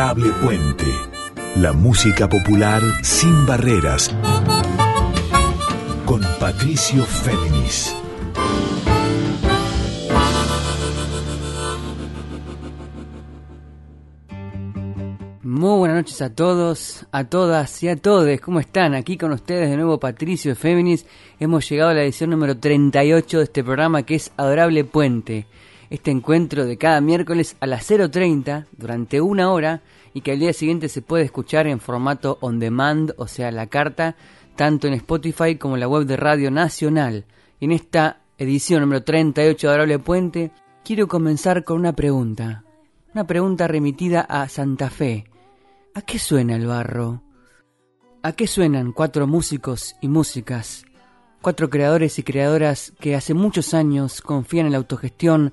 Adorable Puente. La música popular sin barreras. Con Patricio Féminis. Muy buenas noches a todos, a todas y a todos. ¿Cómo están? Aquí con ustedes de nuevo Patricio Féminis. Hemos llegado a la edición número 38 de este programa que es Adorable Puente. Este encuentro de cada miércoles a las 0.30 durante una hora y que al día siguiente se puede escuchar en formato on demand, o sea, la carta, tanto en Spotify como en la web de Radio Nacional. Y en esta edición número 38 de Adorable Puente, quiero comenzar con una pregunta. Una pregunta remitida a Santa Fe ¿A qué suena el barro? ¿A qué suenan cuatro músicos y músicas? Cuatro creadores y creadoras que hace muchos años confían en la autogestión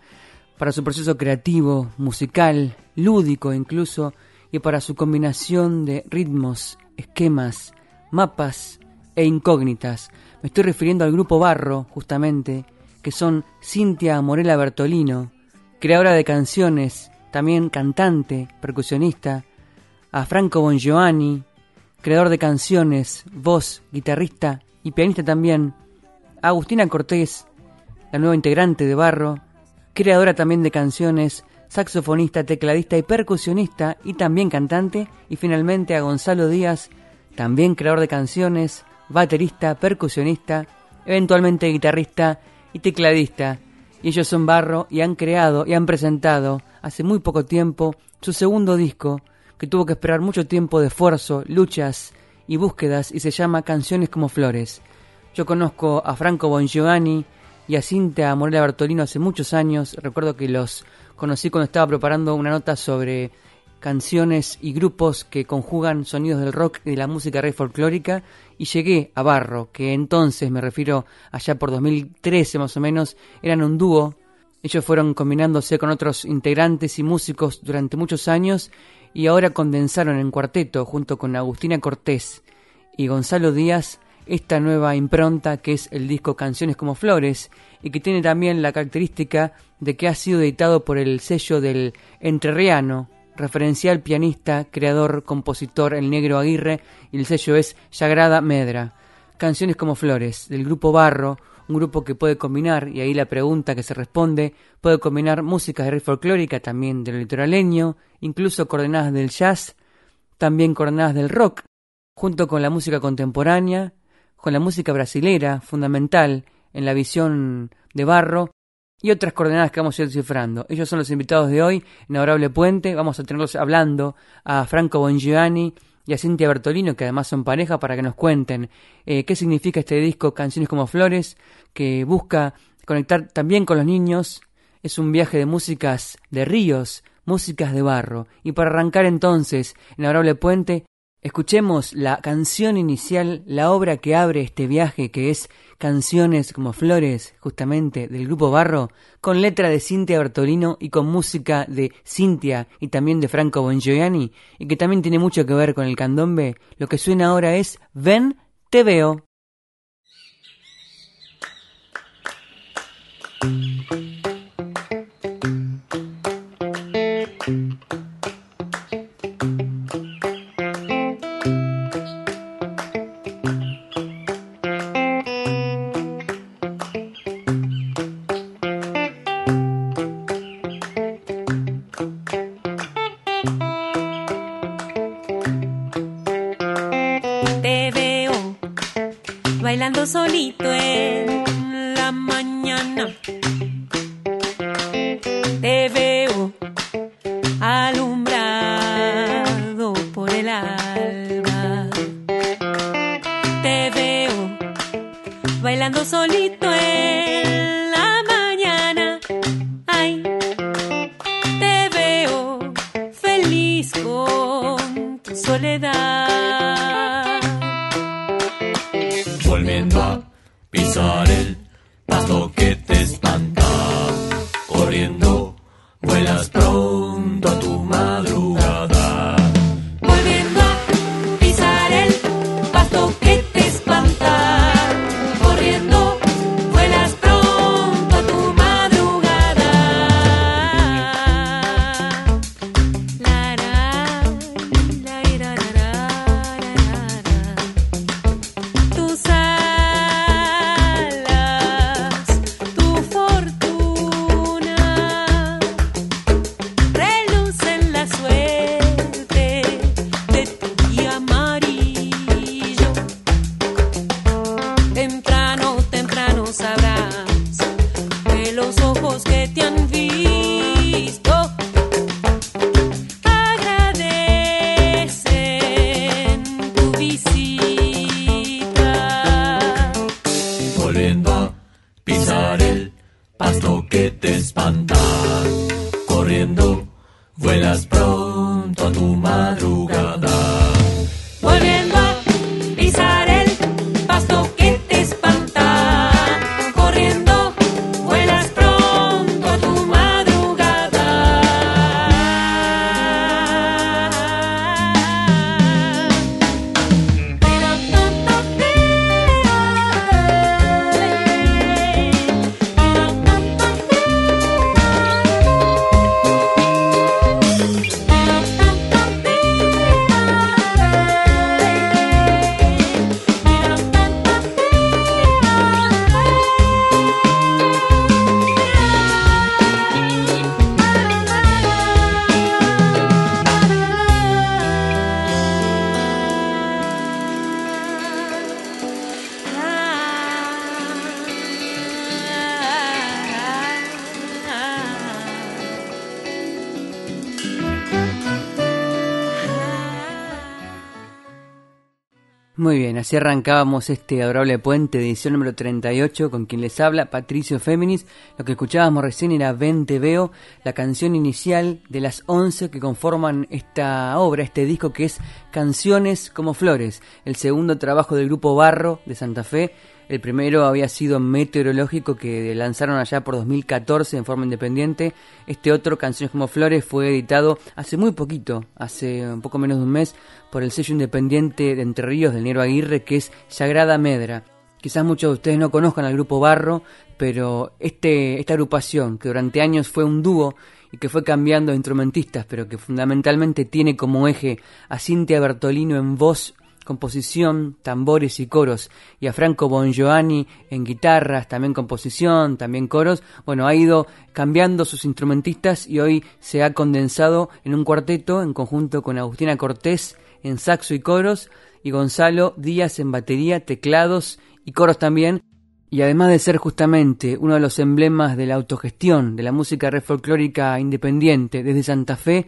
para su proceso creativo, musical, lúdico incluso, y para su combinación de ritmos, esquemas, mapas e incógnitas. Me estoy refiriendo al grupo Barro, justamente, que son Cintia Morela Bertolino, creadora de canciones, también cantante, percusionista, a Franco Bongiovanni, creador de canciones, voz, guitarrista y pianista también, a Agustina Cortés, la nueva integrante de Barro, creadora también de canciones, saxofonista, tecladista y percusionista y también cantante, y finalmente a Gonzalo Díaz, también creador de canciones, baterista, percusionista, eventualmente guitarrista y tecladista. Y ellos son Barro y han creado y han presentado hace muy poco tiempo su segundo disco, que tuvo que esperar mucho tiempo de esfuerzo, luchas y búsquedas y se llama Canciones como Flores. Yo conozco a Franco Bongiovanni y a Cintia Morela Bertolino hace muchos años. Recuerdo que los conocí cuando estaba preparando una nota sobre canciones y grupos que conjugan sonidos del rock y de la música rey folclórica y llegué a Barro, que entonces me refiero allá por 2013 más o menos, eran un dúo. Ellos fueron combinándose con otros integrantes y músicos durante muchos años y ahora condensaron en cuarteto junto con Agustina Cortés y Gonzalo Díaz esta nueva impronta que es el disco Canciones como Flores y que tiene también la característica de que ha sido editado por el sello del Entrerriano, referencial pianista, creador, compositor El Negro Aguirre y el sello es Sagrada Medra. Canciones como Flores del grupo Barro, un grupo que puede combinar, y ahí la pregunta que se responde, puede combinar música de rey folclórica, también del litoraleño, incluso coordenadas del jazz, también coordenadas del rock, junto con la música contemporánea, con la música brasilera, fundamental en la visión de Barro, y otras coordenadas que vamos a ir descifrando. Ellos son los invitados de hoy en Adorable Puente. Vamos a tenerlos hablando a Franco Bongiovanni, y a Cintia Bertolino, que además son pareja, para que nos cuenten eh, qué significa este disco Canciones como Flores, que busca conectar también con los niños. Es un viaje de músicas de ríos, músicas de barro. Y para arrancar entonces en Adorable Puente, escuchemos la canción inicial, la obra que abre este viaje, que es canciones como Flores, justamente, del grupo Barro, con letra de Cintia Bertolino y con música de Cintia y también de Franco Bongiovanni, y que también tiene mucho que ver con el candombe, lo que suena ahora es Ven, te veo. Así arrancábamos este adorable puente, edición número 38, con quien les habla Patricio Féminis. Lo que escuchábamos recién era Ven Te Veo, la canción inicial de las 11 que conforman esta obra, este disco que es Canciones como Flores, el segundo trabajo del grupo Barro de Santa Fe. El primero había sido Meteorológico que lanzaron allá por 2014 en forma independiente. Este otro, Canciones como Flores, fue editado hace muy poquito, hace un poco menos de un mes, por el sello independiente de Entre Ríos del Nero Aguirre, que es Sagrada Medra. Quizás muchos de ustedes no conozcan al grupo Barro, pero este, esta agrupación, que durante años fue un dúo y que fue cambiando de instrumentistas, pero que fundamentalmente tiene como eje a Cintia Bertolino en voz composición, tambores y coros, y a Franco Bongiovanni en guitarras, también composición, también coros, bueno, ha ido cambiando sus instrumentistas y hoy se ha condensado en un cuarteto en conjunto con Agustina Cortés en saxo y coros, y Gonzalo Díaz en batería, teclados y coros también, y además de ser justamente uno de los emblemas de la autogestión de la música folclórica independiente desde Santa Fe,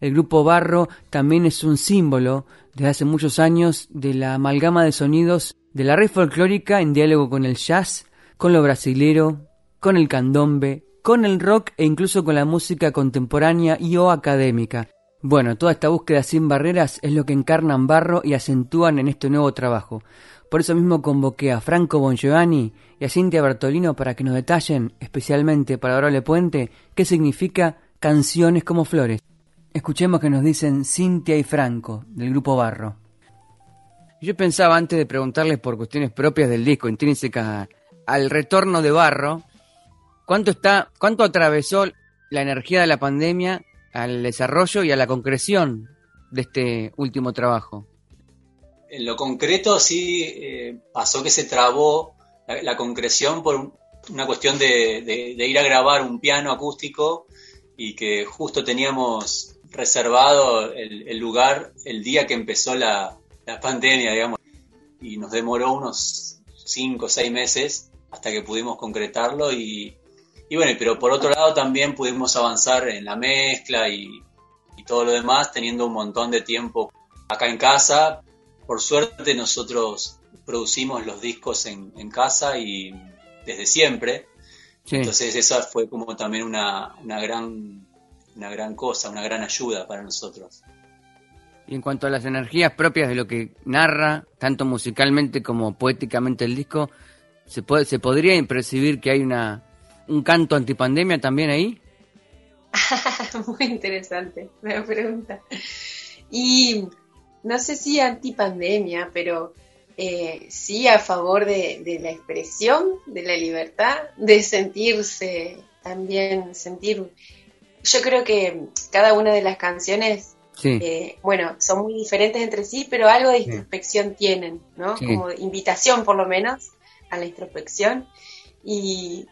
el grupo Barro también es un símbolo desde hace muchos años de la amalgama de sonidos de la red folclórica en diálogo con el jazz, con lo brasilero, con el candombe, con el rock e incluso con la música contemporánea y o académica. Bueno, toda esta búsqueda sin barreras es lo que encarnan Barro y acentúan en este nuevo trabajo. Por eso mismo convoqué a Franco Bongiovanni y a Cintia Bertolino para que nos detallen, especialmente para Orale Puente, qué significa canciones como flores. Escuchemos que nos dicen Cintia y Franco, del grupo Barro. Yo pensaba antes de preguntarles por cuestiones propias del disco, intrínsecas al retorno de Barro, ¿cuánto está, cuánto atravesó la energía de la pandemia al desarrollo y a la concreción de este último trabajo? En lo concreto sí eh, pasó que se trabó la, la concreción por un- una cuestión de, de- de ir a grabar un piano acústico y que justo teníamos reservado el, el lugar el día que empezó la, la pandemia, digamos, y nos demoró unos cinco o seis meses hasta que pudimos concretarlo y, y bueno, pero por otro lado también pudimos avanzar en la mezcla y, y todo lo demás teniendo un montón de tiempo acá en casa. Por suerte nosotros producimos los discos en, en casa y desde siempre. Sí. Entonces esa fue como también una, una gran una gran cosa, una gran ayuda para nosotros. Y en cuanto a las energías propias de lo que narra, tanto musicalmente como poéticamente el disco, ¿se, puede, se podría percibir que hay una un canto antipandemia también ahí? Muy interesante la pregunta. Y no sé si antipandemia, pero eh, sí a favor de, de la expresión, de la libertad, de sentirse también, sentir. Yo creo que cada una de las canciones, Sí. eh, bueno, son muy diferentes entre sí, pero algo de introspección tienen, ¿no? Sí. Como invitación por lo menos a la introspección. Y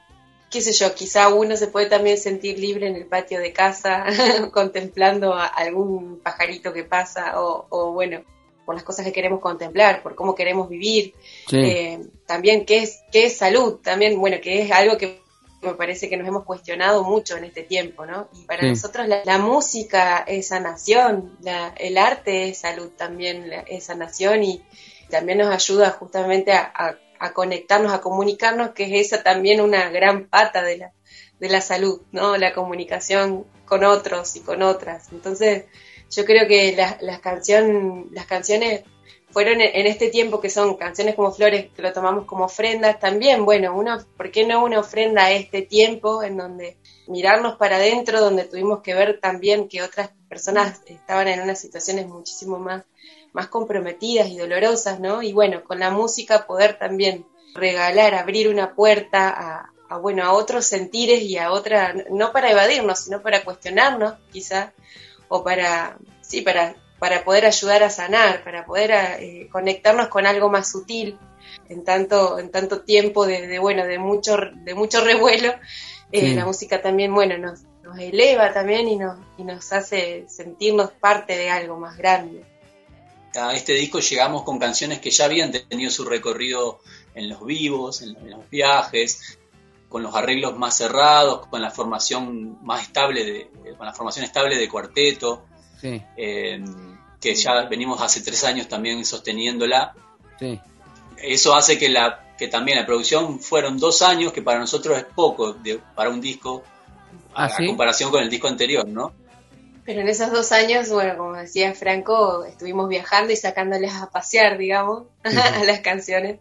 qué sé yo, quizá uno se puede también sentir libre en el patio de casa contemplando a algún pajarito que pasa o, o, bueno, por las cosas que queremos contemplar, por cómo queremos vivir. Eh, también qué es, qué es salud, también, bueno, que es algo que me parece que nos hemos cuestionado mucho en este tiempo, ¿no? Y para Sí. nosotros la, la música es sanación, la- el arte es salud también, la- es sanación y también nos ayuda justamente a, a- a conectarnos, a comunicarnos, que es esa también una gran pata de la, de la salud, ¿no? La comunicación con otros y con otras. Entonces, yo creo que las, las, canción, las canciones fueron en este tiempo que son canciones como Flores, que lo tomamos como ofrendas, también, bueno, una, ¿por qué no una ofrenda a este tiempo en donde mirarnos para adentro, donde tuvimos que ver también que otras personas estaban en unas situaciones muchísimo más, más comprometidas y dolorosas, ¿no? Y bueno, con la música poder también regalar, abrir una puerta a, a, bueno, a otros sentires y a otra, no para evadirnos, sino para cuestionarnos, quizá, o para, sí, para, para poder ayudar a sanar, para poder eh, conectarnos con algo más sutil en tanto, en tanto tiempo de, de bueno, de mucho, de mucho revuelo. Eh, Sí. La música también, bueno, nos, nos eleva también y nos, y nos hace sentirnos parte de algo más grande. A este disco llegamos con canciones que ya habían tenido su recorrido en los vivos, en, en los viajes, con los arreglos más cerrados, con la formación más estable, de, con la formación estable de cuarteto, Sí, eh, que ya venimos hace tres años también sosteniéndola. sí. Eso hace que la que también la producción fueron dos años, que para nosotros es poco de- para un disco, a, ¿Ah, a sí? comparación con el disco anterior, ¿no? Pero en esos dos años, bueno, como decía Franco, estuvimos viajando y sacándoles a pasear, digamos, a las canciones.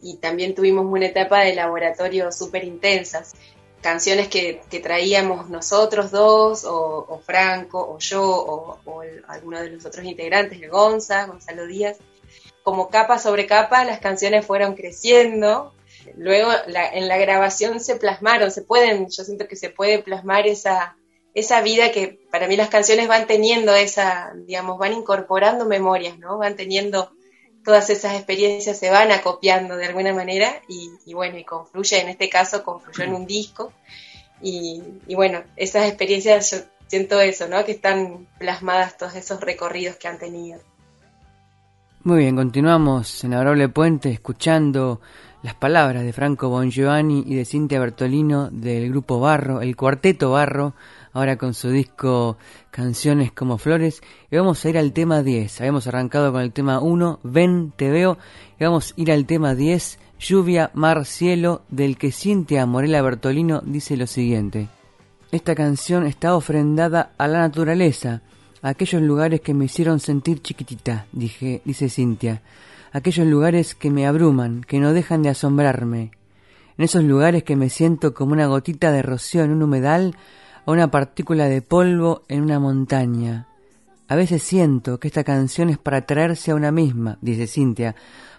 Y también tuvimos una etapa de laboratorio súper intensas. Canciones que, que traíamos nosotros dos, o, Franco, o yo, o, alguno de los otros integrantes, el Gonza, Gonzalo Díaz. Como capa sobre capa, las canciones fueron creciendo. Luego la- en la grabación se plasmaron, se pueden, yo siento que se puede plasmar esa, esa vida que para mí las canciones van teniendo esa, digamos, van incorporando memorias, ¿no? Van teniendo todas esas experiencias, se van acopiando de alguna manera y, y bueno, y confluye, en este caso confluyó en un disco y, y bueno, esas experiencias yo siento eso, ¿no? Que están plasmadas todos esos recorridos que han tenido. Muy bien, continuamos en Adorable Puente escuchando las palabras de Franco Bongiovanni y de Cintia Bertolino del grupo Barro, el cuarteto Barro, ahora con su disco Canciones como Flores. Y vamos a ir al tema 10. Habíamos arrancado con el tema 1, Ven, te veo. Y vamos a ir al tema 10, Lluvia, Mar, Cielo, del que Cintia Morela Bertolino dice lo siguiente. Esta canción está ofrendada a la naturaleza, a aquellos lugares que me hicieron sentir chiquitita, dije, dice Cintia, aquellos lugares que me abruman, que no dejan de asombrarme, en esos lugares que me siento como una gotita de rocío en un humedal o una partícula de polvo en una montaña. A veces siento que esta canción es para traerse a una misma, dice Cintia,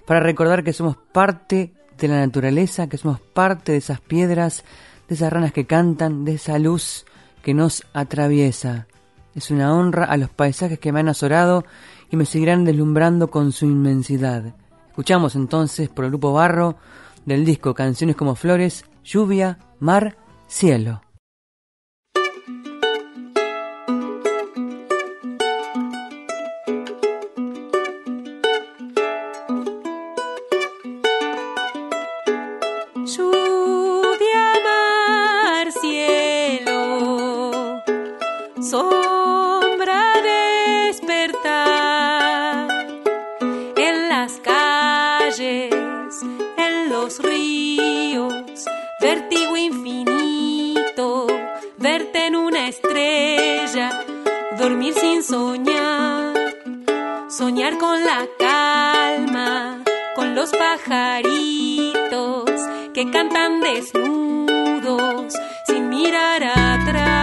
para recordar que somos parte de la naturaleza, que somos parte de esas piedras, de esas ranas que cantan, de esa luz que nos atraviesa. Es una honra a los paisajes que me han azorado y me seguirán deslumbrando con su inmensidad. Escuchamos entonces por el grupo Barro del disco Canciones como Flores, Lluvia, Mar, Cielo. Sombra despertar en las calles, en los ríos, vértigo infinito, verte en una estrella, dormir sin soñar, soñar con la calma, con los pajaritos que cantan desnudos sin mirar atrás.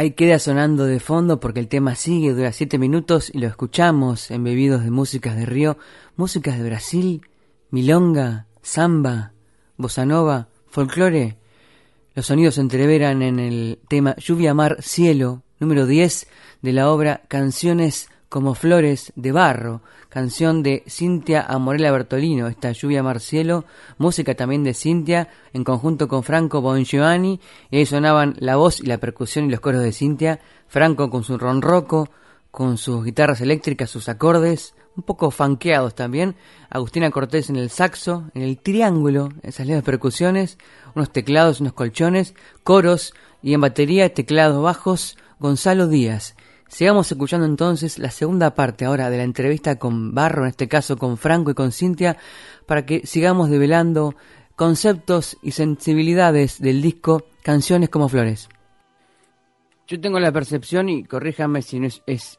Ahí queda sonando de fondo porque el tema sigue, dura 7 minutos y lo escuchamos en Bebidos de Músicas de Río, músicas de Brasil, milonga, samba, bossa nova, folclore. Los sonidos se entreveran en el tema Lluvia, Mar, Cielo, número 10 de la obra Canciones como Flores de Barro, canción de Cintia Amorella Bertolino, esta Lluvia Marcielo, música también de Cintia, en conjunto con Franco Bongiovanni, y ahí sonaban la voz y la percusión y los coros de Cintia, Franco con su ronroco, con sus guitarras eléctricas, sus acordes, un poco fanqueados también, Agustina Cortés en el saxo, en el triángulo, esas leves percusiones, unos teclados, unos colchones, coros, y en batería, teclados bajos, Gonzalo Díaz. Sigamos escuchando entonces la segunda parte ahora de la entrevista con Barro, en este caso con Franco y con Cintia, para que sigamos develando conceptos y sensibilidades del disco Canciones como Flores. Yo tengo la percepción, y corríjame si no es,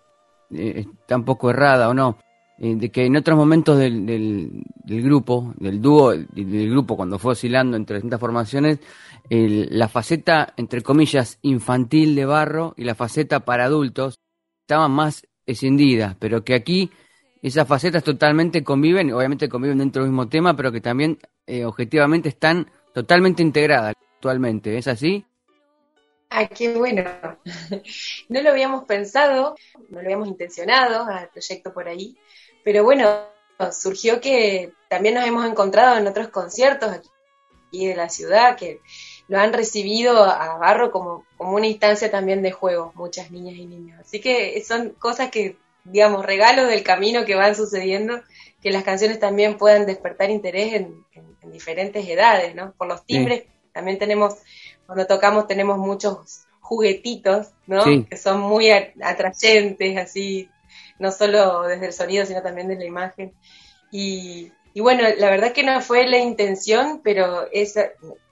eh, tampoco errada o no, eh, de que en otros momentos del, del, grupo, del dúo, del grupo cuando fue oscilando entre distintas formaciones, la faceta, entre comillas, infantil de Barro y la faceta para adultos estaban más escindidas, pero que aquí esas facetas totalmente conviven, obviamente conviven dentro del mismo tema, pero que también eh, objetivamente están totalmente integradas actualmente. ¿Es así? Ah, qué bueno. No lo habíamos pensado, no lo habíamos intencionado al proyecto por ahí, pero bueno, surgió que también nos hemos encontrado en otros conciertos aquí de la ciudad que lo han recibido a Barro como, como una instancia también de juego, muchas niñas y niños. Así que son cosas que, digamos, regalos del camino que van sucediendo, que las canciones también puedan despertar interés en, diferentes edades, ¿no? Por los timbres, también tenemos, cuando tocamos tenemos muchos juguetitos, ¿no? Que son muy atrayentes, así, no solo desde el sonido, sino también desde la imagen. Y, y bueno, la verdad que no fue la intención, pero es,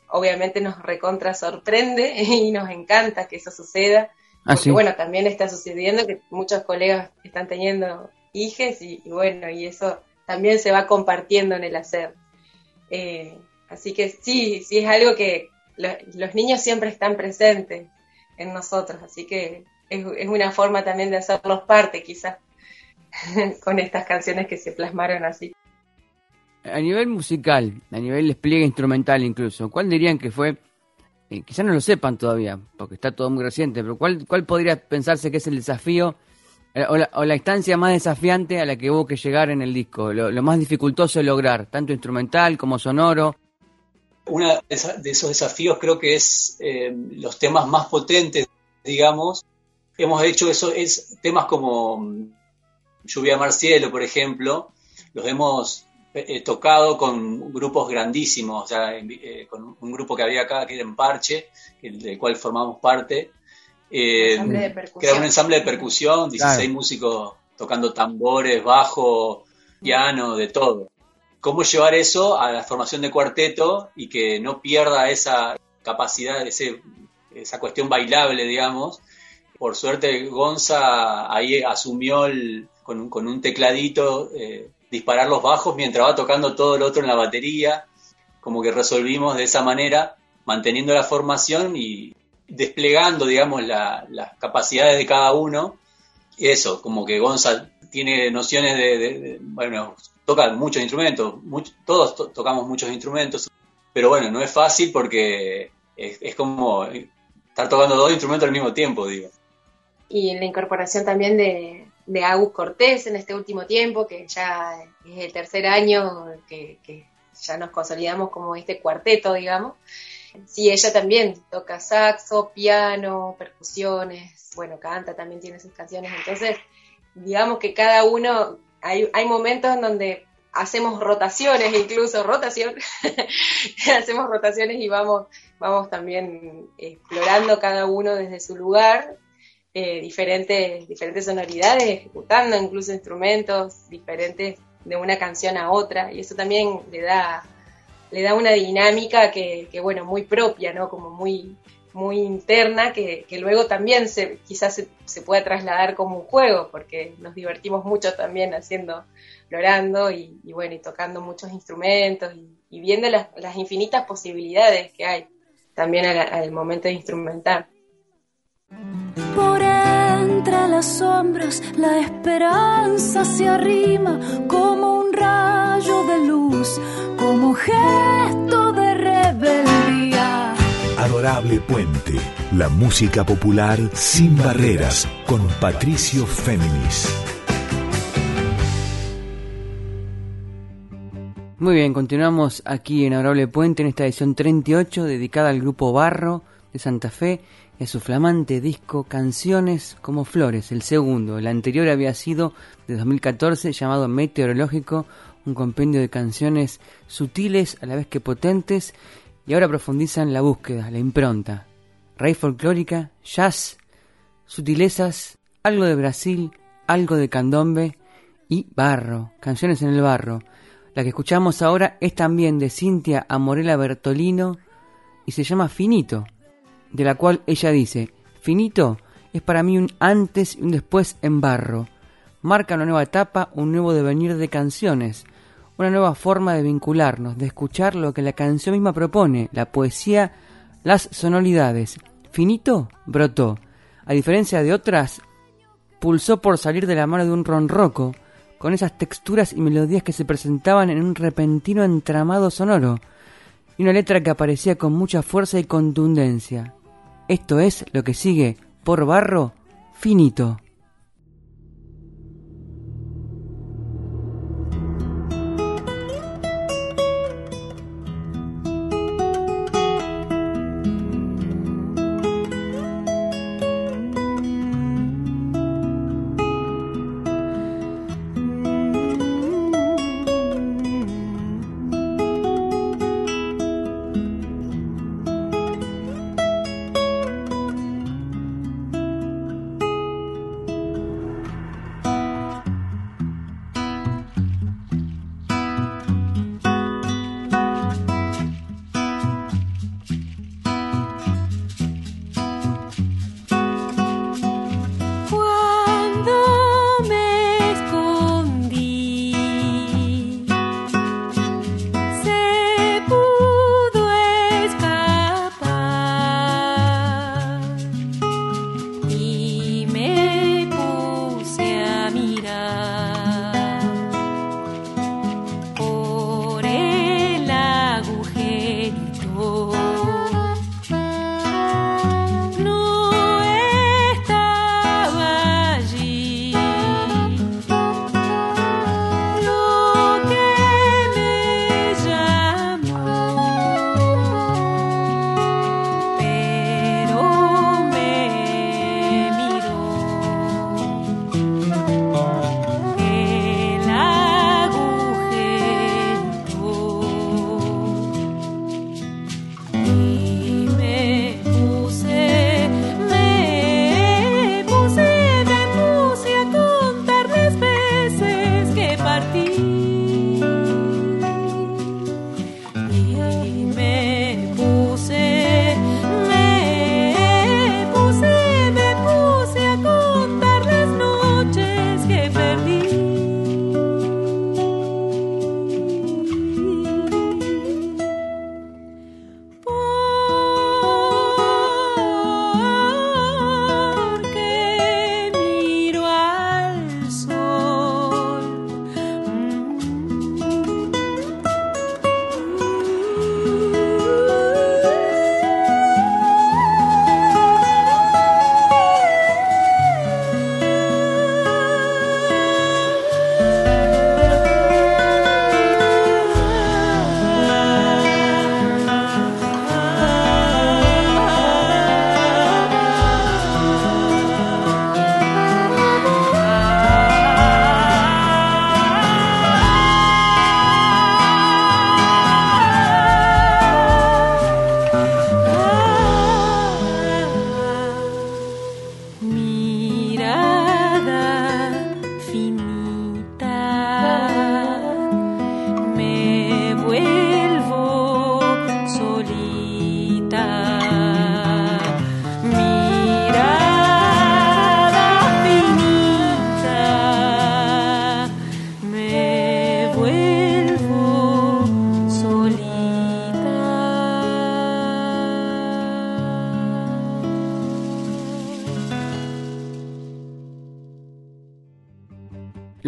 obviamente nos recontra sorprende y nos encanta que eso suceda. Ah, porque bueno, también está sucediendo que muchos colegas están teniendo hijes y, bueno, y eso también se va compartiendo en el hacer. Eh, así que sí, sí es algo que los niños siempre están presentes en nosotros, así que es, es una forma también de hacerlos parte quizás con estas canciones que se plasmaron así a nivel musical, a nivel despliegue instrumental incluso, ¿cuál dirían que fue, eh, quizás no lo sepan todavía, porque está todo muy reciente, pero cuál, cuál podría pensarse que es el desafío eh, o, la, instancia más desafiante a la que hubo que llegar en el disco, lo, más dificultoso de lograr, tanto instrumental como sonoro? Uno de esos desafíos creo que es eh, los temas más potentes, digamos. Hemos hecho eso, es temas como mm, Lluvia Marcielo, por ejemplo, los hemos He tocado con grupos grandísimos, o sea, eh, con un grupo que había acá, que era en Parche, del cual formamos parte, eh, que era un ensamble de percusión, 16 músicos tocando tambores, bajo, piano, de todo. ¿Cómo llevar eso a la formación de cuarteto y que no pierda esa capacidad, ese, esa cuestión bailable, digamos? Por suerte, Gonza ahí asumió con, con, un tecladito. Eh, disparar los bajos mientras va tocando todo el otro en la batería, como que resolvimos de esa manera, manteniendo la formación y desplegando, digamos, las capacidades de cada uno. Eso, como que Gonzalo tiene nociones de, bueno, toca muchos instrumentos, todos tocamos muchos instrumentos, pero bueno, no es fácil porque es, es como estar tocando dos instrumentos al mismo tiempo, digo. Y la incorporación también de, de Agus Cortés en este último tiempo, que ya es el tercer año que, ya nos consolidamos como este cuarteto, digamos. Sí, ella también toca saxo, piano, percusiones, bueno, canta, también tiene sus canciones. Entonces, digamos que cada uno, hay, hay momentos en donde hacemos rotaciones, incluso rotación, hacemos rotaciones y vamos, vamos también explorando cada uno desde su lugar eh, diferentes, diferentes sonoridades, ejecutando incluso instrumentos diferentes de una canción a otra, y eso también le da, le da una dinámica que, bueno, muy propia, ¿no? Como muy, muy interna, que, luego también se, quizás se, se, pueda trasladar como un juego, porque nos divertimos mucho también haciendo, explorando y, bueno, y tocando muchos instrumentos y, viendo las, las, infinitas posibilidades que hay también al, al momento de instrumentar. Alhambras la esperanza se arrima como un rayo de luz, como gesto de rebeldía. Adorable Puente, la música popular sin barreras, con Patricio Féminis. Muy bien, continuamos aquí en Adorable Puente en esta edición 38 dedicada al grupo Barro de Santa Fe a su flamante disco Canciones como Flores, el segundo. El anterior había sido de 2014 llamado Meteorológico, un compendio de canciones sutiles a la vez que potentes y ahora profundizan la búsqueda, la impronta. Rey folclórica, jazz, sutilezas, algo de Brasil, algo de candombe y barro, canciones en el barro. La que escuchamos ahora es también de Cintia Amorela Bertolino y se llama Finito, de la cual ella dice, Finito es para mí un antes y un después en barro. Marca una nueva etapa, un nuevo devenir de canciones, una nueva forma de vincularnos, de escuchar lo que la canción misma propone, la poesía, las sonoridades. Finito brotó. A diferencia de otras, pulsó por salir de la mano de un ronroco, con esas texturas y melodías que se presentaban en un repentino entramado sonoro, y una letra que aparecía con mucha fuerza y contundencia. Esto es lo que sigue por barro finito.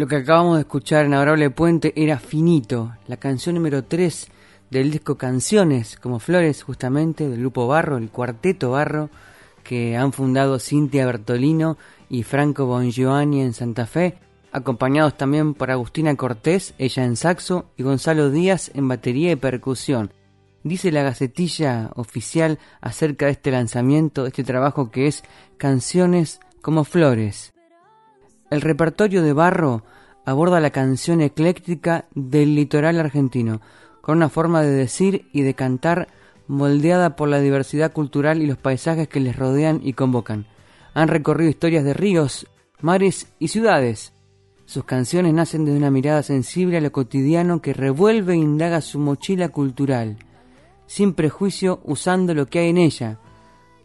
Lo que acabamos de escuchar en Adorable Puente era Finito, la canción número 3 del disco Canciones como Flores, justamente del grupo Barro, el cuarteto Barro, que han fundado Cintia Bertolino y Franco Bongiovanni en Santa Fe, acompañados también por Agustina Cortés, ella en saxo, y Gonzalo Díaz en batería y percusión. Dice la gacetilla oficial acerca de este lanzamiento, de este trabajo que es Canciones como Flores. El repertorio de Barro aborda la canción ecléctica del litoral argentino, con una forma de decir y de cantar moldeada por la diversidad cultural y los paisajes que les rodean y convocan. Han recorrido historias de ríos, mares y ciudades. Sus canciones nacen desde una mirada sensible a lo cotidiano que revuelve e indaga su mochila cultural, sin prejuicio usando lo que hay en ella,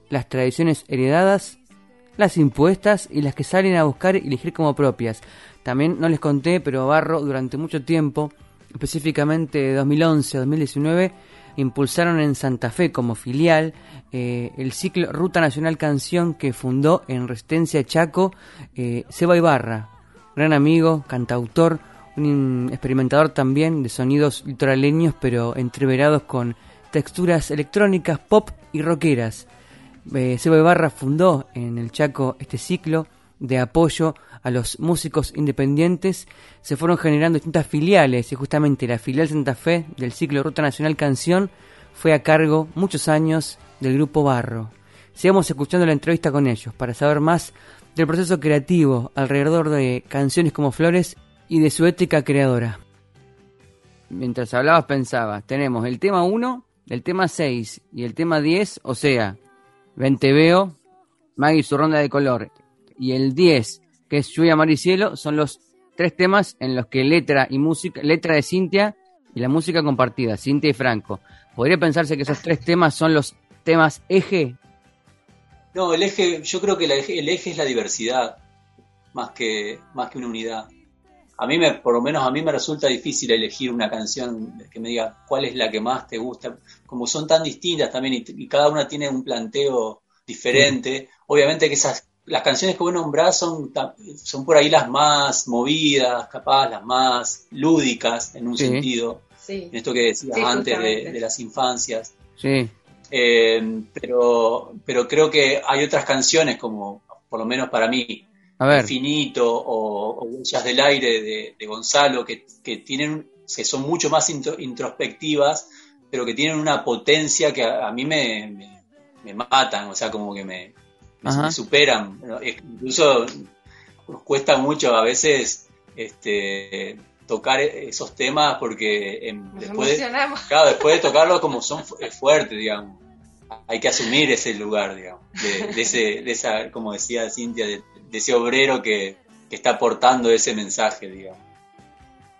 las tradiciones heredadas las impuestas y las que salen a buscar y elegir como propias. También no les conté, pero Barro durante mucho tiempo, específicamente 2011 2019, impulsaron en Santa Fe como filial eh, el ciclo Ruta Nacional Canción que fundó en Resistencia Chaco eh, Ibarra, gran amigo, cantautor, un experimentador también de sonidos litoraleños pero entreverados con texturas electrónicas, pop y rockeras. Eh, Seba Ibarra fundó en el Chaco este ciclo de apoyo a los músicos independientes. Se fueron generando distintas filiales y justamente la filial Santa Fe del ciclo Ruta Nacional Canción fue a cargo muchos años del grupo Barro. Sigamos escuchando la entrevista con ellos para saber más del proceso creativo alrededor de canciones como Flores y de su ética creadora. Mientras hablabas pensaba, tenemos el tema 1, el tema 6 y el tema 10, o sea, Veo, Maggie su ronda de color y el 10, que es Lluvia, Mar y Cielo, son los tres temas en los que letra y música, letra de Cintia y la música compartida, Cintia y Franco. ¿Podría pensarse que esos tres temas son los temas eje? No, el eje, yo creo que el eje, es la diversidad, más que, más que una unidad. A mí, me, por lo menos a mí me resulta difícil elegir una canción que me diga cuál es la que más te gusta. Como son tan distintas también y, cada una tiene un planteo diferente, obviamente que esas las canciones que vos nombrás son, son por ahí las más movidas, capaz, las más lúdicas en un sentido, en esto que decías antes de, las infancias. Sí. Eh, pero, pero creo que hay otras canciones como, por lo menos para mí, Infinito o, Huellas del Aire de, Gonzalo, que, tienen, que son mucho más introspectivas pero que tienen una potencia que a, mí me, me, matan, o sea, como que me, superan. Incluso nos cuesta mucho a veces este, tocar esos temas porque después, de, claro, después de tocarlos como son fuertes, digamos. Hay que asumir ese lugar, digamos, de, ese, de esa, como decía Cintia, de, ese obrero que, que está aportando ese mensaje, digamos.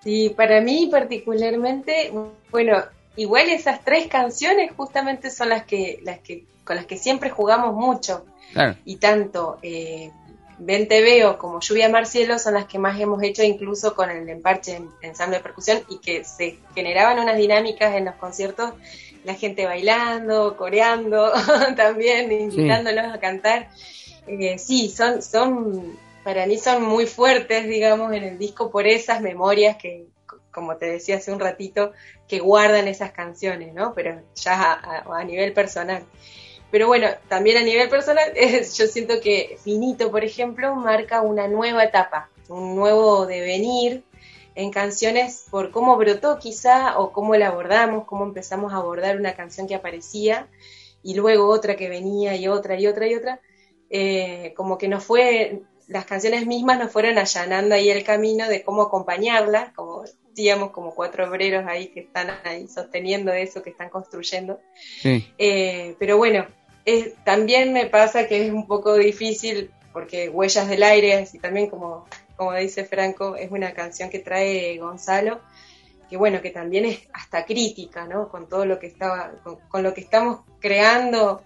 Sí, para mí particularmente, bueno, igual esas tres canciones justamente son las que, las que, con las que siempre jugamos mucho. Y tanto eh, Vente Veo como Lluvia Mar Cielo son las que más hemos hecho incluso con el emparche en ensamble de percusión y que se generaban unas dinámicas en los conciertos, la gente bailando, coreando también, invitándolos a cantar. Eh, sí, son, son, para mí son muy fuertes, digamos, en el disco por esas memorias que, como te decía hace un ratito, que guardan esas canciones, ¿no? Pero ya a, nivel personal. Pero bueno, también a nivel personal, yo siento que Finito, por ejemplo, marca una nueva etapa, un nuevo devenir en canciones por cómo brotó quizá o cómo la abordamos, cómo empezamos a abordar una canción que aparecía y luego otra que venía y otra y otra y otra, eh, como que nos fue, las canciones mismas nos fueron allanando ahí el camino de cómo acompañarla, como como cuatro obreros ahí que están ahí sosteniendo eso, que están construyendo. Eh, pero bueno, también me pasa que es un poco difícil porque Huellas del Aire, y también como, como dice Franco, es una canción que trae Gonzalo, que bueno, que también es hasta crítica, ¿no? Con todo lo que estaba, con, lo que estamos creando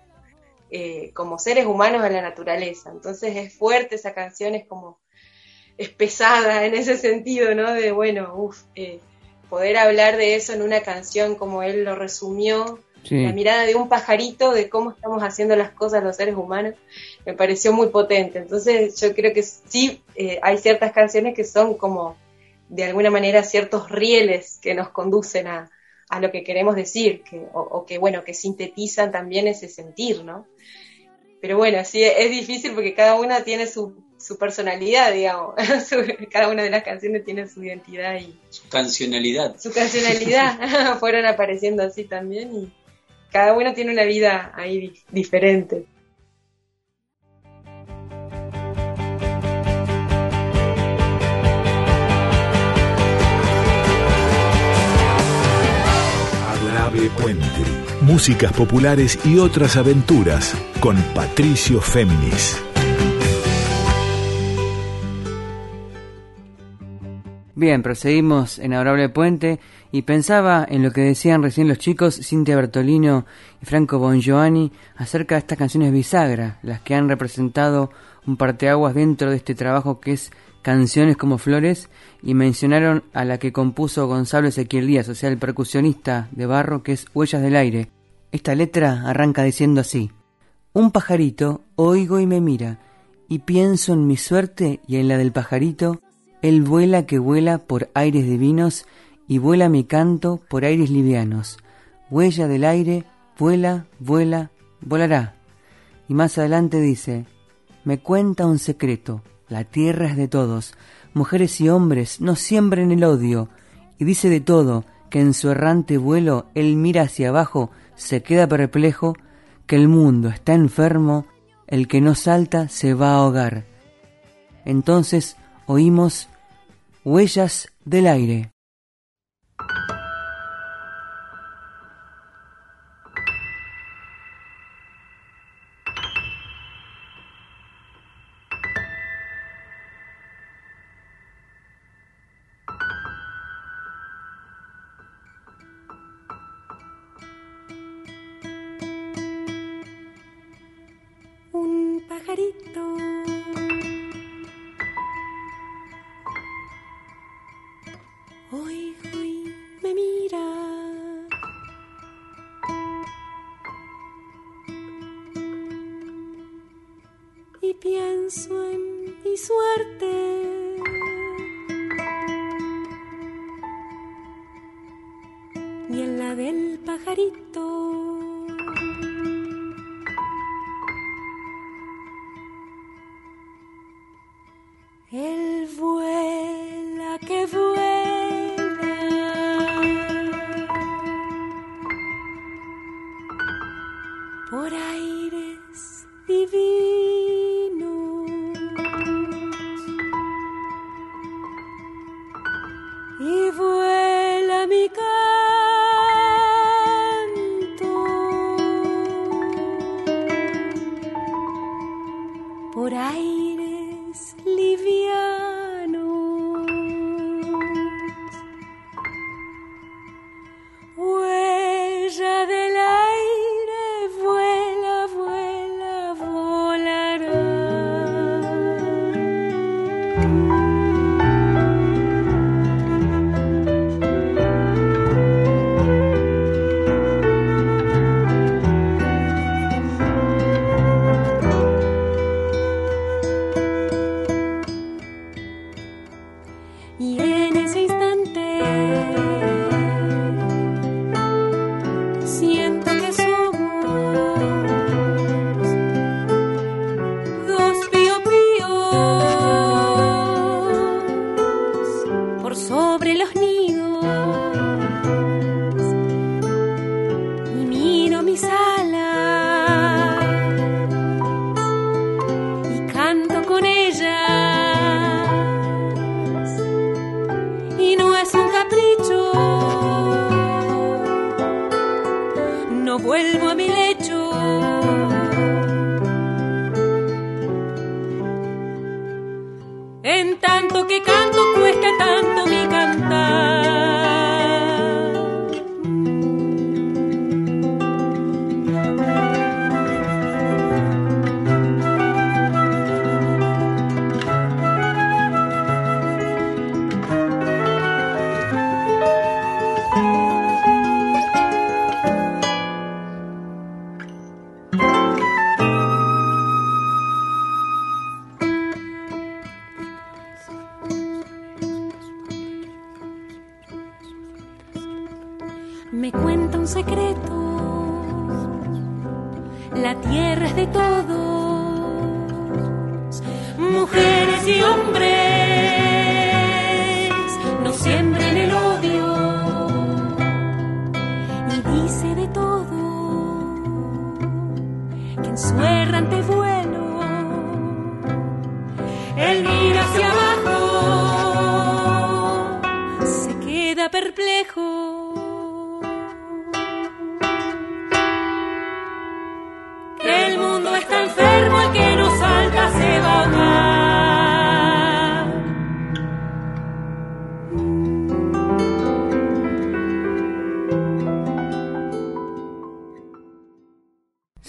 eh, como seres humanos en la naturaleza. Entonces es fuerte esa canción, es como es pesada en ese sentido, ¿no? De, bueno, uff, eh, poder hablar de eso en una canción como él lo resumió, la mirada de un pajarito de cómo estamos haciendo las cosas los seres humanos, me pareció muy potente. Entonces yo creo que sí eh, hay ciertas canciones que son como de alguna manera ciertos rieles que nos conducen a, a lo que queremos decir, que, o, que bueno, que sintetizan también ese sentir, ¿no? Pero bueno, sí, es difícil porque cada una tiene su, su personalidad, digamos. cada una de las canciones tiene su identidad y... Su cancionalidad. Su cancionalidad. Fueron apareciendo así también y cada una tiene una vida ahí diferente. Puente. Músicas populares y otras aventuras con Patricio Féminis. Bien, proseguimos en Adorable Puente y pensaba en lo que decían recién los chicos Cintia Bertolino y Franco Bongiovanni acerca de estas canciones bisagra, las que han representado un parteaguas dentro de este trabajo que es Canciones como Flores y mencionaron a la que compuso Gonzalo Ezequiel Díaz, o sea, el percusionista de barro que es Huellas del Aire. Esta letra arranca diciendo así: Un pajarito oigo y me mira, y pienso en mi suerte y en la del pajarito, él vuela que vuela por aires divinos y vuela mi canto por aires livianos. Huella del aire, vuela, vuela, volará. Y más adelante dice, me cuenta un secreto, la tierra es de todos, mujeres y hombres no siembren el odio, y dice de todo, que en su errante vuelo él mira hacia abajo, se queda perplejo, que el mundo está enfermo, el que no salta se va a ahogar. Entonces oímos huellas del aire. en mi suerte. Y en la del pajarito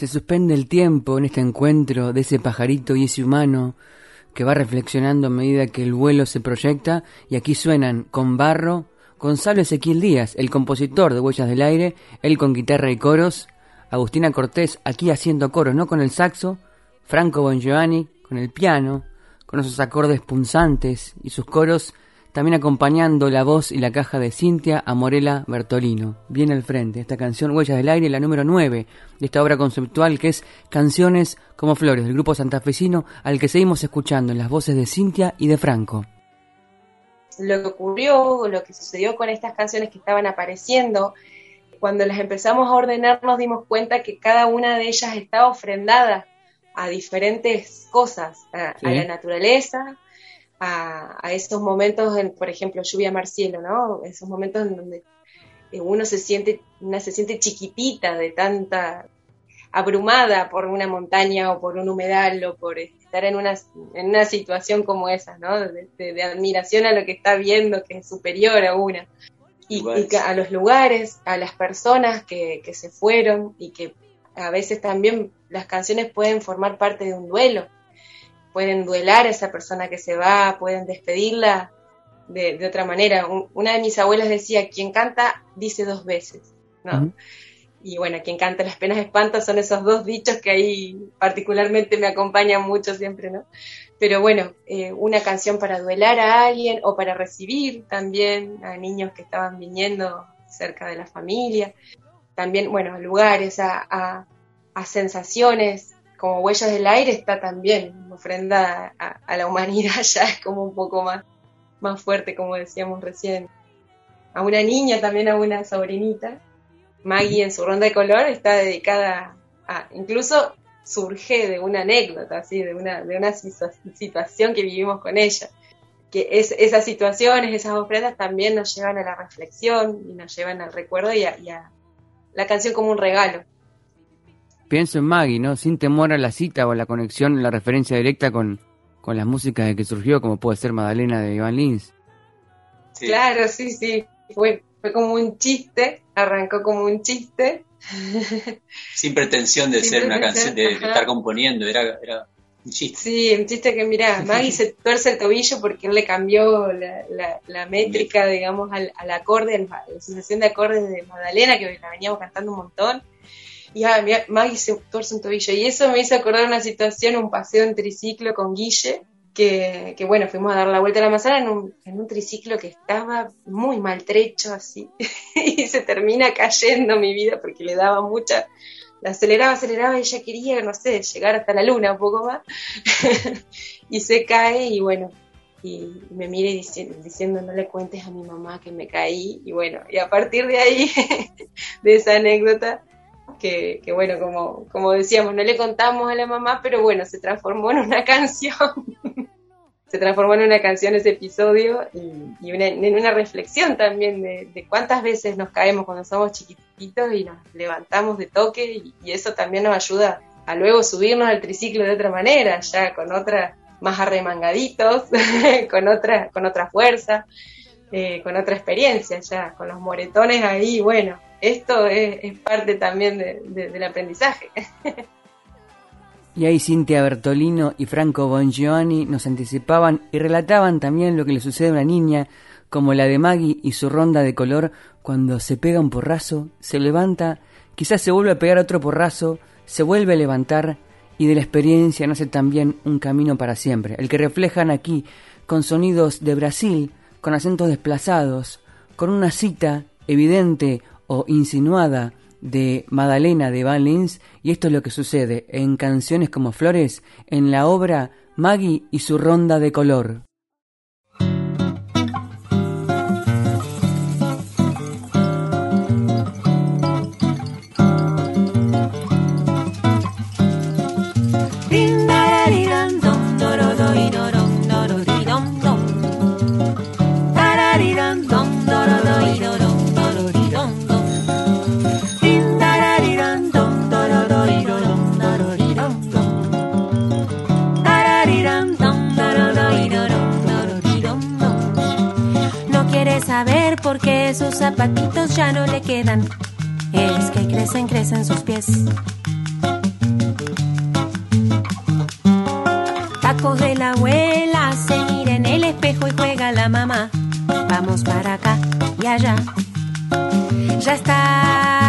Se suspende el tiempo en este encuentro de ese pajarito y ese humano que va reflexionando a medida que el vuelo se proyecta. Y aquí suenan con barro Gonzalo Ezequiel Díaz, el compositor de Huellas del Aire, él con guitarra y coros, Agustina Cortés aquí haciendo coros, no con el saxo, Franco Bongiovanni con el piano, con esos acordes punzantes y sus coros también acompañando la voz y la caja de Cintia Amorela Bertolino. Viene al frente esta canción Huellas del Aire, la número 9 de esta obra conceptual que es Canciones como Flores del grupo santafesino al que seguimos escuchando en las voces de Cintia y de Franco. Lo que ocurrió, lo que sucedió con estas canciones que estaban apareciendo, cuando las empezamos a ordenar nos dimos cuenta que cada una de ellas estaba ofrendada a diferentes cosas, a, Sí. a la naturaleza, a, a esos momentos, en, por ejemplo, lluvia marcielo, ¿no? Esos momentos en donde eh, uno se siente, una se siente chiquitita de tanta abrumada por una montaña o por un humedal o por estar en una, en una situación como esa, ¿no? De, de- de admiración a lo que está viendo, que es superior a una. Y, a los lugares, a las personas que, que se fueron y que a veces también las canciones pueden formar parte de un duelo, pueden duelar a esa persona que se va, pueden despedirla de, de otra manera. Un- una de mis abuelas decía, quien canta dice dos veces, ¿no? Y bueno, quien canta las penas espanta son esos dos dichos que ahí particularmente me acompañan mucho siempre, ¿no? Pero bueno, eh, una canción para duelar a alguien o para recibir también a niños que estaban viniendo cerca de la familia. También, bueno, a lugares, a, a- a sensaciones, como Huellas del Aire está también ofrenda a, la humanidad, ya es como un poco más, más fuerte, como decíamos recién. A una niña, también a una sobrinita. Maggie en su ronda de color está dedicada a, incluso surge de una anécdota, así, de una, de una situa- situación que vivimos con ella. Que es, esas situaciones, esas ofrendas también nos llevan a la reflexión y nos llevan al recuerdo y a la canción como un regalo. Pienso en Maggie, ¿no? Sin temor a la cita o a la conexión, la referencia directa con, con las músicas de que surgió, como puede ser Madalena de Iván Lins. Sí. Claro, sí, sí. Fue, fue como un chiste, arrancó como un chiste. Sin pretensión de Sin ser una canción, de, estar componiendo, era, era un chiste. Sí, un chiste que mira, Maggie se tuerce el tobillo porque él le cambió la, la- la métrica, digamos, al, al acorde, al- a la sucesión de acordes de Magdalena, que la veníamos cantando un montón. Y ah, Maggie se tuerce un tobillo. Y eso me hizo acordar una situación, un paseo en triciclo con Guille, que, que bueno, fuimos a dar la vuelta a la manzana en un, en un triciclo que estaba muy maltrecho así. y se termina cayendo mi vida porque le daba mucha... La aceleraba, aceleraba y ella quería, no sé, llegar hasta la luna un poco más. y se cae y bueno, y me mira y dice- diciendo no le cuentes a mi mamá que me caí y bueno, y a partir de ahí, de esa anécdota, que, bueno, como, como decíamos, no le contamos a la mamá, pero bueno, se transformó en una canción. se transformó en una canción ese episodio y, en una reflexión también de, cuántas veces nos caemos cuando somos chiquititos y nos levantamos de toque y, y eso también nos ayuda a luego subirnos al triciclo de otra manera, ya con otra, más arremangaditos, con otra, con otra fuerza, eh, con otra experiencia ya, con los moretones ahí, bueno, esto es, parte también de- de- del aprendizaje. Y ahí Cintia Bertolino y Franco Bongiovanni nos anticipaban y relataban también lo que le sucede a una niña, como la de Maggie y su ronda de color, cuando se pega un porrazo, se levanta, quizás se vuelve a pegar otro porrazo, se vuelve a levantar y de la experiencia nace también un camino para siempre, el que reflejan aquí con sonidos de Brasil, con acentos desplazados, con una cita evidente o insinuada de Madalena de Van Lins y esto es lo que sucede en canciones como Flores en la obra Maggie y su ronda de color. Porque sus zapatitos ya no le quedan. Es que crecen, crecen sus pies. Tacos de la abuela, se mira en el espejo y juega la mamá. Vamos para acá y allá. Ya está.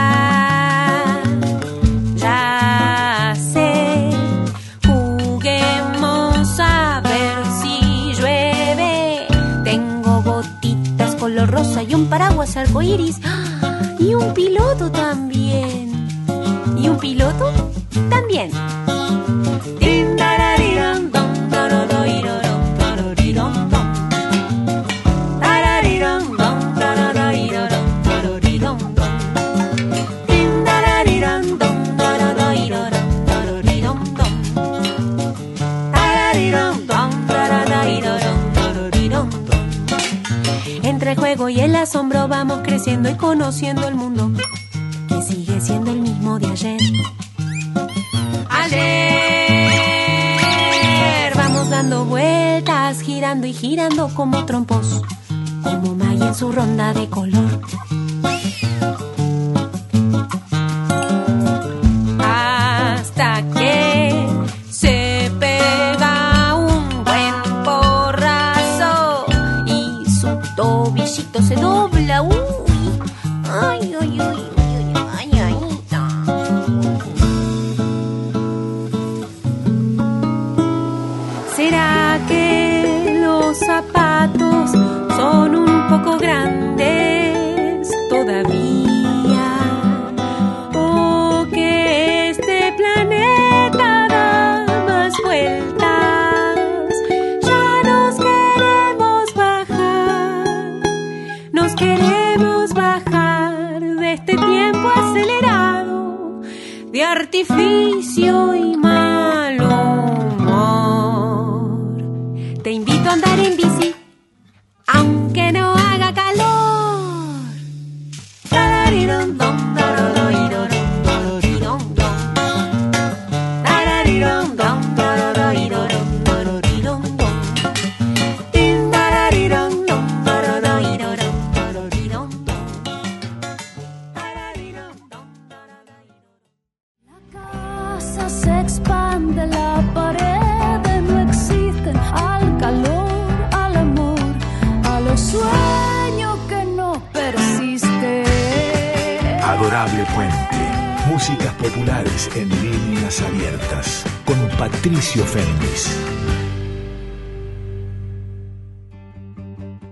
Un paraguas arcoíris. Y un piloto también. ¿Y un piloto? También. Vamos creciendo y conociendo el mundo que sigue siendo el mismo de ayer. Ayer vamos dando vueltas, girando y girando como trompos, como Maya en su ronda de color.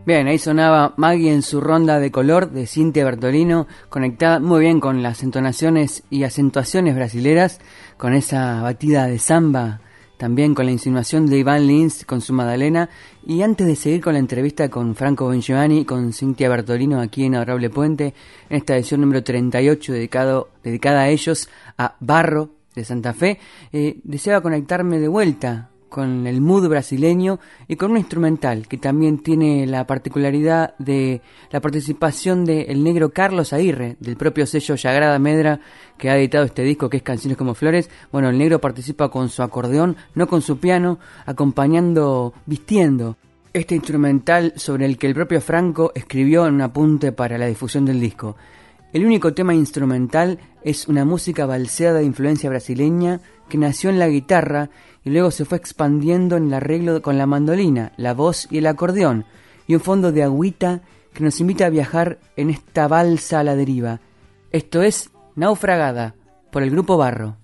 Bien, ahí sonaba Maggie en su ronda de color de Cintia Bertolino, conectada muy bien con las entonaciones y acentuaciones brasileras, con esa batida de samba, también con la insinuación de Iván Lins con su Madalena. Y antes de seguir con la entrevista con Franco Bengiovanni, con Cintia Bertolino aquí en Adorable Puente, en esta edición número 38 dedicado, dedicada a ellos, a Barro de Santa Fe, eh, deseaba conectarme de vuelta con el mood brasileño y con un instrumental que también tiene la particularidad de la participación del negro Carlos Aguirre, del propio sello Sagrada Medra, que ha editado este disco que es Canciones como Flores. Bueno, el negro participa con su acordeón, no con su piano, acompañando, vistiendo este instrumental sobre el que el propio Franco escribió en un apunte para la difusión del disco. El único tema instrumental es una música balseada de influencia brasileña que nació en la guitarra y luego se fue expandiendo en el arreglo con la mandolina, la voz y el acordeón, y un fondo de agüita que nos invita a viajar en esta balsa a la deriva. Esto es Naufragada, por el grupo Barro.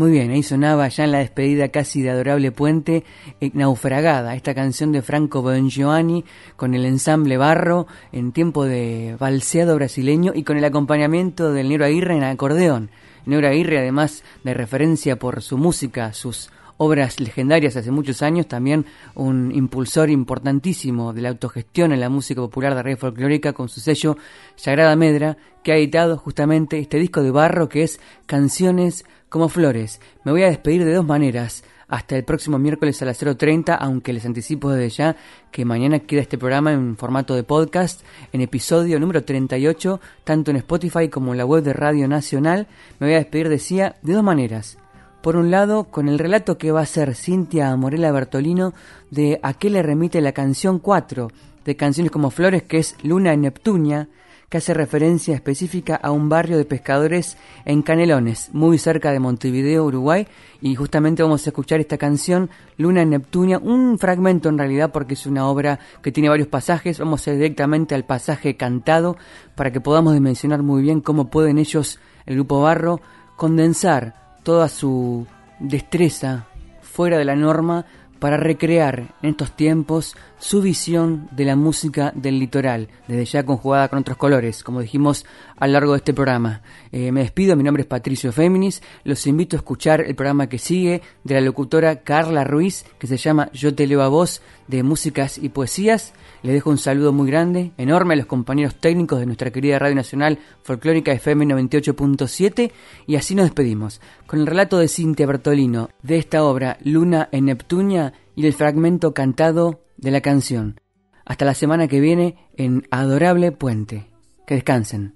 Muy bien, ahí sonaba ya en la despedida casi de Adorable Puente, eh, Naufragada, esta canción de Franco Bongiovanni con el ensamble Barro en tiempo de balseado brasileño y con el acompañamiento del Negro Aguirre en acordeón. Negro Aguirre, además de referencia por su música, sus obras legendarias hace muchos años, también un impulsor importantísimo de la autogestión en la música popular de red folclórica con su sello Sagrada Medra, que ha editado justamente este disco de barro que es Canciones como Flores. Me voy a despedir de dos maneras. Hasta el próximo miércoles a las 0.30, aunque les anticipo desde ya que mañana queda este programa en formato de podcast, en episodio número 38, tanto en Spotify como en la web de Radio Nacional. Me voy a despedir, decía, de dos maneras. Por un lado, con el relato que va a hacer Cintia Morela Bertolino de a qué le remite la canción 4 de Canciones como Flores, que es Luna en Neptunia, que hace referencia específica a un barrio de pescadores en Canelones, muy cerca de Montevideo, Uruguay, y justamente vamos a escuchar esta canción, Luna en Neptunia, un fragmento en realidad porque es una obra que tiene varios pasajes, vamos a ir directamente al pasaje cantado para que podamos dimensionar muy bien cómo pueden ellos, el grupo Barro, condensar toda su destreza fuera de la norma para recrear en estos tiempos su visión de la música del litoral, desde ya conjugada con otros colores, como dijimos a lo largo de este programa. Eh, me despido, mi nombre es Patricio Féminis, los invito a escuchar el programa que sigue de la locutora Carla Ruiz, que se llama Yo te leo a voz, de músicas y poesías. Les dejo un saludo muy grande, enorme a los compañeros técnicos de nuestra querida Radio Nacional Folclórica FM 98.7 y así nos despedimos, con el relato de Cintia Bertolino de esta obra Luna en Neptunia y el fragmento cantado de la canción. Hasta la semana que viene en Adorable Puente. Que descansen.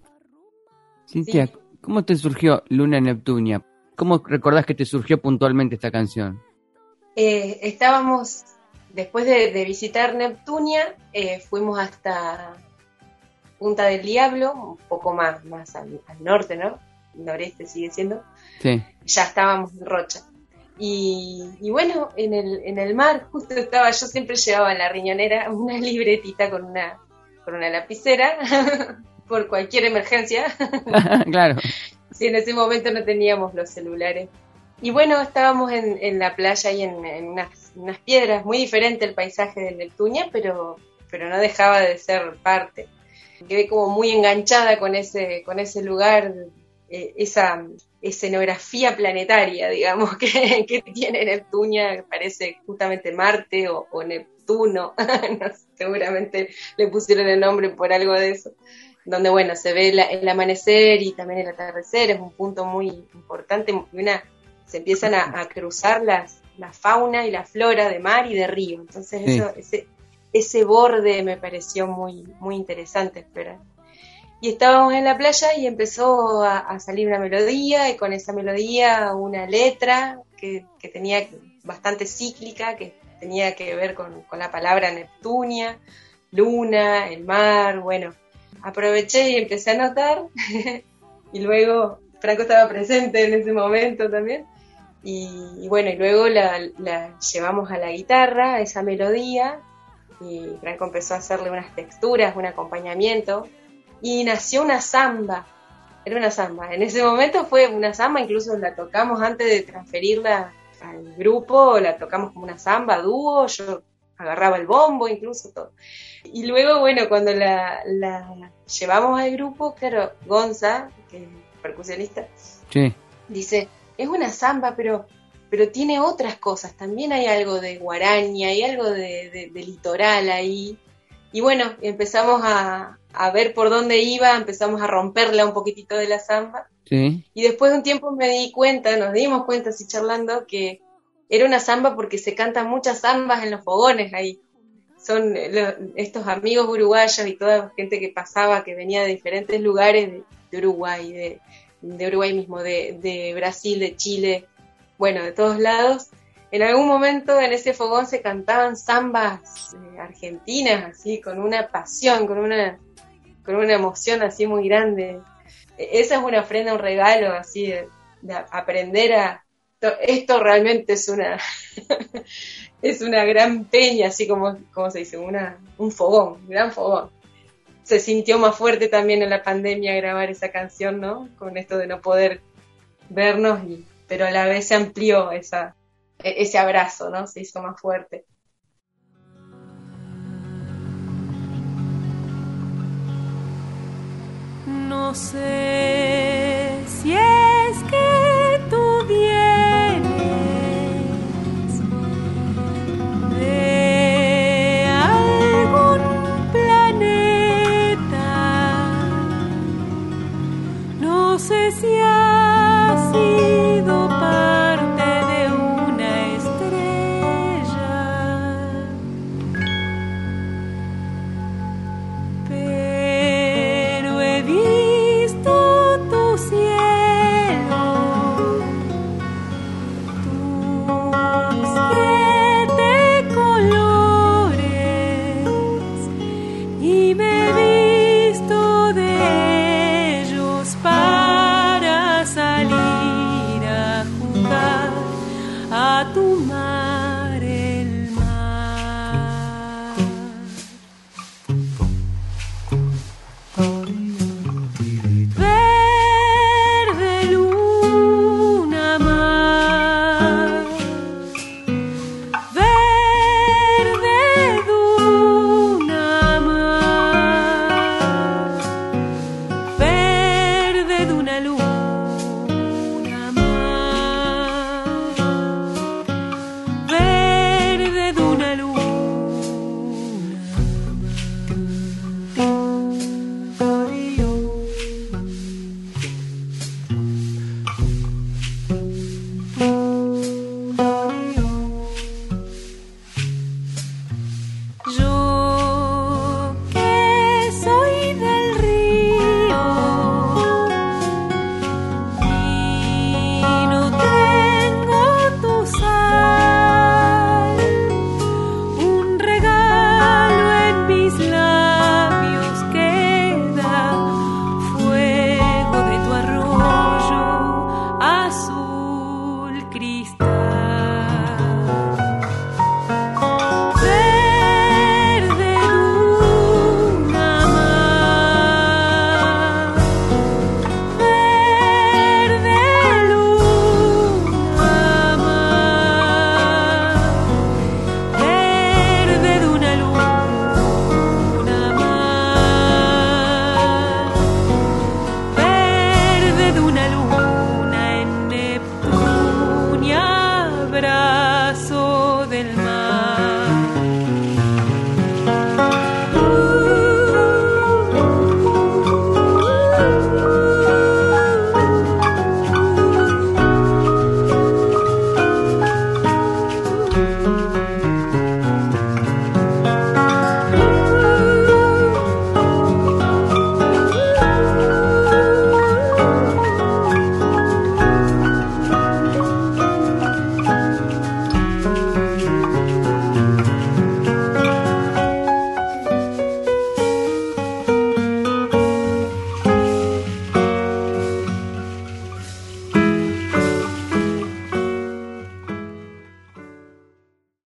Cintia, ¿cómo te surgió Luna en Neptunia? ¿Cómo recordás que te surgió puntualmente esta canción? Eh, estábamos, después de, de visitar Neptunia, eh, fuimos hasta Punta del Diablo, un poco más, más al, al norte, ¿no? Noreste sigue siendo. Sí. Ya estábamos en Rocha. Y, y bueno, en el, en el mar justo estaba, yo siempre llevaba en la riñonera una libretita con una, con una lapicera por cualquier emergencia. claro. si en ese momento no teníamos los celulares. Y bueno, estábamos en, en la playa y en, en unas, unas piedras, muy diferente el paisaje de Neptunia, pero, pero no dejaba de ser parte. Quedé como muy enganchada con ese, con ese lugar, eh, esa escenografía planetaria, digamos, que, que tiene Neptunia, que parece justamente Marte o, o Neptuno, no seguramente le pusieron el nombre por algo de eso, donde bueno, se ve la- el amanecer y también el atardecer, es un punto muy importante, y una, se empiezan a, a cruzar las, la fauna y la flora de mar y de río, entonces Sí. eso, ese, ese borde me pareció muy, muy interesante esperar. Y estábamos en la playa y empezó a, salir una melodía y con esa melodía una letra que, que tenía bastante cíclica, que tenía que ver con, con la palabra Neptunia, luna, el mar, bueno. Aproveché y empecé a notar y luego Franco estaba presente en ese momento también. Y, y bueno, y luego la, la llevamos a la guitarra, esa melodía, y Franco empezó a hacerle unas texturas, un acompañamiento, y nació una samba. Era una samba. En ese momento fue una samba, incluso la tocamos antes de transferirla al grupo, la tocamos como una samba, dúo, yo agarraba el bombo, incluso todo. Y luego, bueno, cuando la, la llevamos al grupo, claro, Gonza, que es percusionista, Sí. dice, es una samba, pero, pero tiene otras cosas. También hay algo de guaraña, hay algo de, de- de litoral ahí. Y bueno, empezamos a, a ver por dónde iba, empezamos a romperla un poquitito de la samba. Sí. Y después de un tiempo me di cuenta, nos dimos cuenta así charlando, que era una samba porque se cantan muchas zambas en los fogones ahí. Son estos amigos uruguayos y toda la gente que pasaba, que venía de diferentes lugares de, de Uruguay, de, de Uruguay mismo, de, de Brasil, de Chile, bueno, de todos lados, en algún momento en ese fogón se cantaban zambas eh, argentinas, así, con una pasión, con una, con una emoción así muy grande. E- Esa es una ofrenda, un regalo, así, de, de aprender a... to- Esto realmente es una... es una gran peña, así como, como se dice, una, un fogón, gran fogón. Se sintió más fuerte también en la pandemia grabar esa canción, ¿no? Con esto de no poder vernos, y, pero a la vez se amplió esa, e- ese abrazo, ¿no? Se hizo más fuerte. No sé